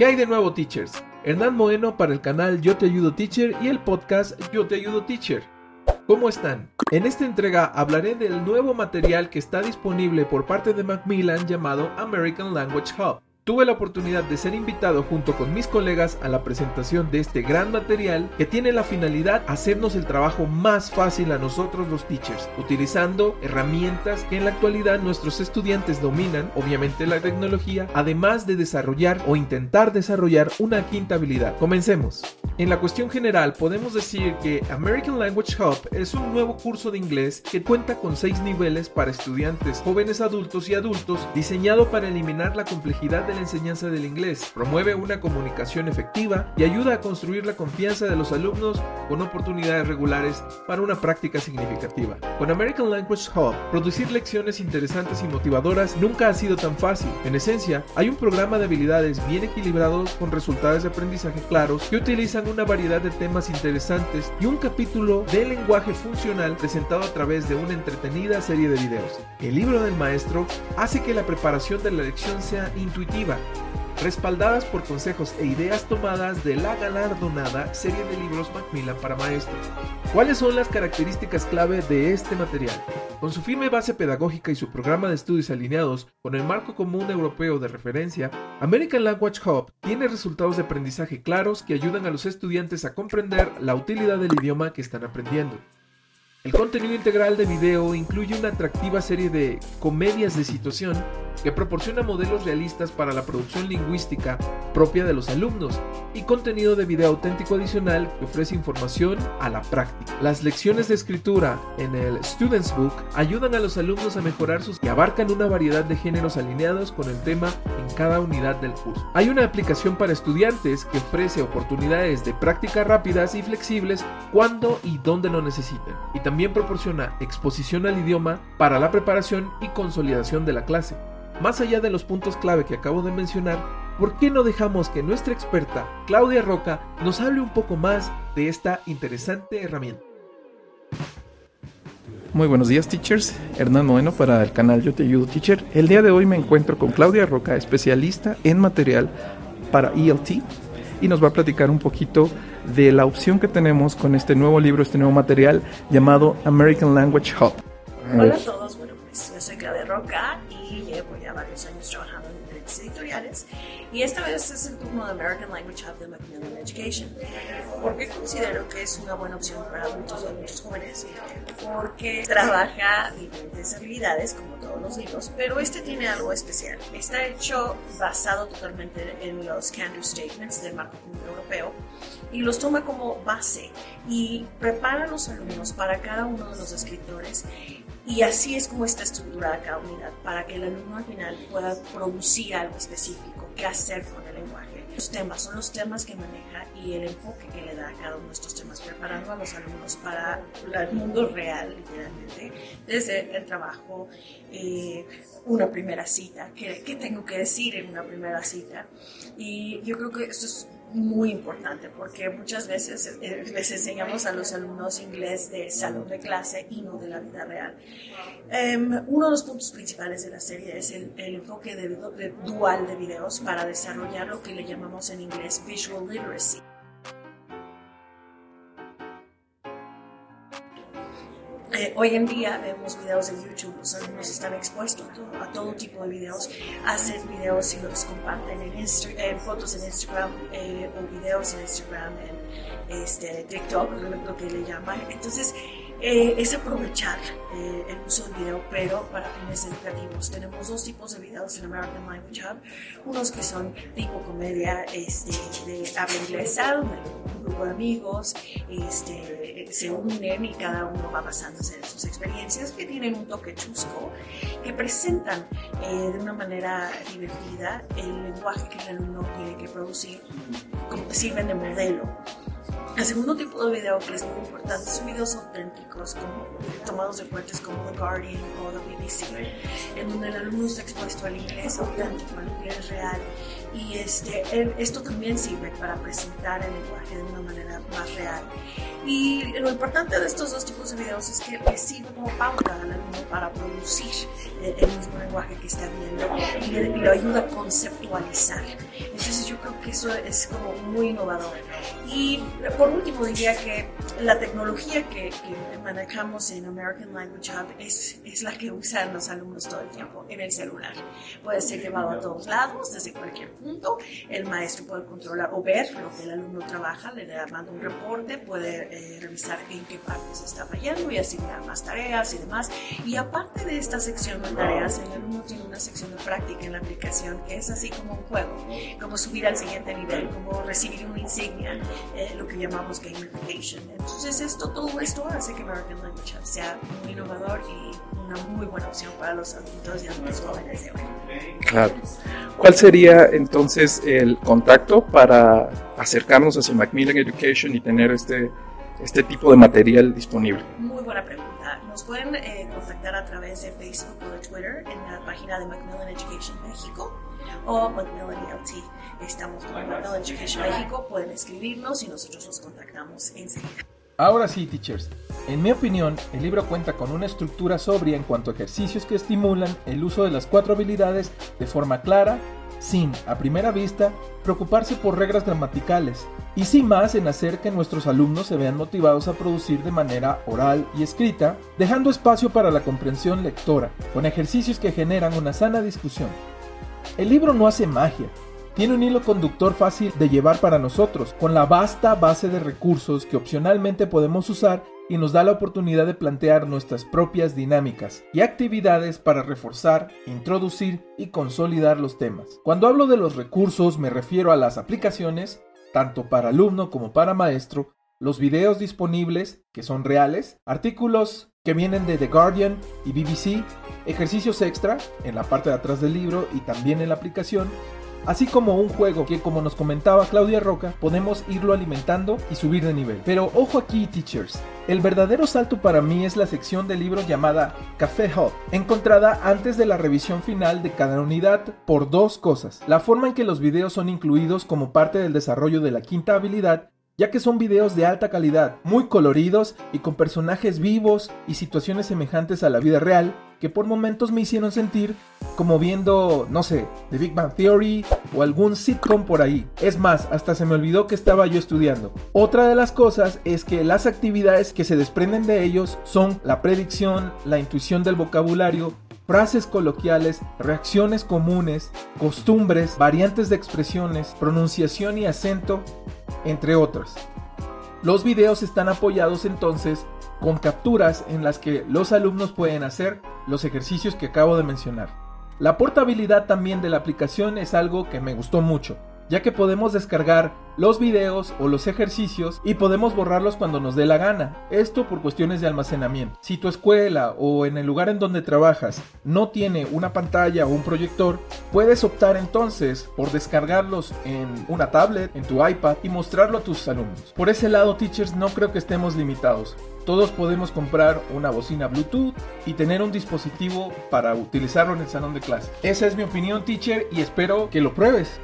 ¿Qué hay de nuevo, teachers? Hernán Moeno para el canal Yo Te Ayudo Teacher y el podcast Yo Te Ayudo Teacher. ¿Cómo están? En esta entrega hablaré del nuevo material que está disponible por parte de Macmillan llamado American Language Hub. Tuve la oportunidad de ser invitado junto con mis colegas a la presentación de este gran material que tiene la finalidad hacernos el trabajo más fácil a nosotros los teachers, utilizando herramientas que en la actualidad nuestros estudiantes dominan, obviamente la tecnología, además de desarrollar o intentar desarrollar una quinta habilidad. Comencemos. En la cuestión general podemos decir que American Language Hub es un nuevo curso de inglés que cuenta con seis niveles para estudiantes, jóvenes adultos y adultos, diseñado para eliminar la complejidad de la enseñanza del inglés, promueve una comunicación efectiva y ayuda a construir la confianza de los alumnos con oportunidades regulares para una práctica significativa. Con American Language Hub, producir lecciones interesantes y motivadoras nunca ha sido tan fácil. En esencia, hay un programa de habilidades bien equilibrados con resultados de aprendizaje claros que utilizan una variedad de temas interesantes y un capítulo de lenguaje funcional presentado a través de una entretenida serie de videos. El libro del maestro hace que la preparación de la lección sea intuitiva respaldadas por consejos e ideas tomadas de la galardonada serie de libros Macmillan para maestros. ¿Cuáles son las características clave de este material? Con su firme base pedagógica y su programa de estudios alineados con el marco común europeo de referencia, American Language Hub tiene resultados de aprendizaje claros que ayudan a los estudiantes a comprender la utilidad del idioma que están aprendiendo. El contenido integral de video incluye una atractiva serie de comedias de situación que proporciona modelos realistas para la producción lingüística propia de los alumnos y contenido de video auténtico adicional que ofrece información a la práctica. Las lecciones de escritura en el Students Book ayudan a los alumnos a mejorar sus y abarcan una variedad de géneros alineados con el tema en cada unidad del curso. Hay una aplicación para estudiantes que ofrece oportunidades de práctica rápidas y flexibles cuando y donde lo necesiten y también proporciona exposición al idioma para la preparación y consolidación de la clase. Más allá de los puntos clave que acabo de mencionar, ¿por qué no dejamos que nuestra experta, Claudia Roca, nos hable un poco más de esta interesante herramienta? Muy buenos días, teachers. Hernán Moeno para el canal Yo Te Ayudo, Teacher. El día de hoy me encuentro con Claudia Roca, especialista en material para ELT, y nos va a platicar un poquito de la opción que tenemos con este nuevo libro, este nuevo material llamado American Language Hub. Hola a todos, yo soy Claudia Roca y llevo ya varios años trabajando en diferentes editoriales y esta vez es el turno de American Language Hub de Macmillan Education. ¿Por qué considero que es una buena opción para adultos y adultos jóvenes? Porque trabaja diferentes habilidades, como todos los libros, pero este tiene algo especial. Está hecho basado totalmente en los Can-Do Statements del Marco Común Europeo y los toma como base y prepara a los alumnos para cada uno de los escritores y así es como está estructurada cada unidad, para que el alumno al final pueda producir algo específico, qué hacer con el lenguaje. Temas son los temas que maneja y el enfoque que le da a cada uno de estos temas, preparando a los alumnos para el mundo real, literalmente, desde el trabajo, eh, una primera cita, ¿qué, qué tengo que decir en una primera cita. Y yo creo que esto es muy importante porque muchas veces eh, les enseñamos a los alumnos inglés de salón de clase y no de la vida real. Um, uno de los puntos principales de la serie es el, el enfoque de, de dual de videos para desarrollar lo que le llamamos en inglés visual literacy. Eh, hoy en día vemos videos en YouTube, los alumnos están expuestos a todo, a todo tipo de videos, hacen videos y los comparten en, Insta en fotos en Instagram eh, o videos en Instagram, en este, TikTok, lo que le llaman. Entonces, eh, es aprovechar eh, el uso del video, pero para fines educativos. Tenemos dos tipos de videos en American Language Hub, unos que son tipo comedia este, de habla inglesa, un grupo de amigos este, se unen y cada uno va basándose en sus experiencias, que tienen un toque chusco, que presentan eh, de una manera divertida el lenguaje que el alumno tiene que producir, como sirven de modelo. El segundo tipo de video que es muy importante son videos auténticos, como, tomados de fuentes como The Guardian o The BBC, en donde el alumno está expuesto al inglés auténtico, al inglés real. Y este, esto también sirve para presentar el lenguaje de una manera más real. Y lo importante de estos dos tipos de videos es que le sirve como pauta al alumno para producir el mismo lenguaje que está viendo y le, le ayuda a conceptualizar. Entonces yo creo que eso es como muy innovador. Y por último diría que la tecnología que, que manejamos en American Language Hub es, es la que usan los alumnos todo el tiempo en el celular. Puede ser llevado a todos lados, desde cualquier punto. El maestro puede controlar o ver lo que el alumno trabaja, le manda un reporte, puede eh, revisar en qué partes está fallando y asignar más tareas y demás. Y aparte de esta sección de tareas, el alumno tiene una sección de práctica en la aplicación que es así como un juego, como subir al siguiente nivel, como recibir una insignia, eh, lo que llamamos gamification. Entonces esto, todo esto hace que American Language sea muy innovador y una muy buena opción para los adultos y adultos jóvenes de hoy. Claro. ¿Cuál sería entonces el contacto para acercarnos hacia Macmillan Education y tener este, este tipo de material disponible? Muy buena pregunta. Nos pueden eh, contactar a través de Facebook o de Twitter en la página de Macmillan Education México o Macmillan ELT. Estamos con Macmillan Education México, pueden escribirnos y nosotros los contactamos enseguida. Ahora sí, teachers. En mi opinión, el libro cuenta con una estructura sobria en cuanto a ejercicios que estimulan el uso de las cuatro habilidades de forma clara, sin, a primera vista, preocuparse por reglas gramaticales, y sin más en hacer que nuestros alumnos se vean motivados a producir de manera oral y escrita, dejando espacio para la comprensión lectora, con ejercicios que generan una sana discusión. El libro no hace magia, tiene un hilo conductor fácil de llevar para nosotros, con la vasta base de recursos que opcionalmente podemos usar y nos da la oportunidad de plantear nuestras propias dinámicas y actividades para reforzar, introducir y consolidar los temas. Cuando hablo de los recursos me refiero a las aplicaciones, tanto para alumno como para maestro, los videos disponibles, que son reales, artículos que vienen de The Guardian y BBC, ejercicios extra en la parte de atrás del libro y también en la aplicación, así como un juego que como nos comentaba Claudia Roca, podemos irlo alimentando y subir de nivel. Pero ojo aquí, teachers, el verdadero salto para mí es la sección del libro llamada Café Hub, encontrada antes de la revisión final de cada unidad por dos cosas. La forma en que los videos son incluidos como parte del desarrollo de la quinta habilidad ya que son videos de alta calidad, muy coloridos y con personajes vivos y situaciones semejantes a la vida real, que por momentos me hicieron sentir como viendo, no sé, The Big Bang Theory o algún sitcom por ahí. Es más, hasta se me olvidó que estaba yo estudiando. Otra de las cosas es que las actividades que se desprenden de ellos son la predicción, la intuición del vocabulario, frases coloquiales, reacciones comunes, costumbres, variantes de expresiones, pronunciación y acento, entre otras. Los videos están apoyados entonces con capturas en las que los alumnos pueden hacer los ejercicios que acabo de mencionar. La portabilidad también de la aplicación es algo que me gustó mucho, ya que podemos descargar los videos o los ejercicios y podemos borrarlos cuando nos dé la gana. Esto por cuestiones de almacenamiento. Si tu escuela o en el lugar en donde trabajas no tiene una pantalla o un proyector, puedes optar entonces por descargarlos en una tablet, en tu iPad y mostrarlo a tus alumnos. Por ese lado, teachers, no creo que estemos limitados. Todos podemos comprar una bocina Bluetooth y tener un dispositivo para utilizarlo en el salón de clase. Esa es mi opinión, teacher, y espero que lo pruebes.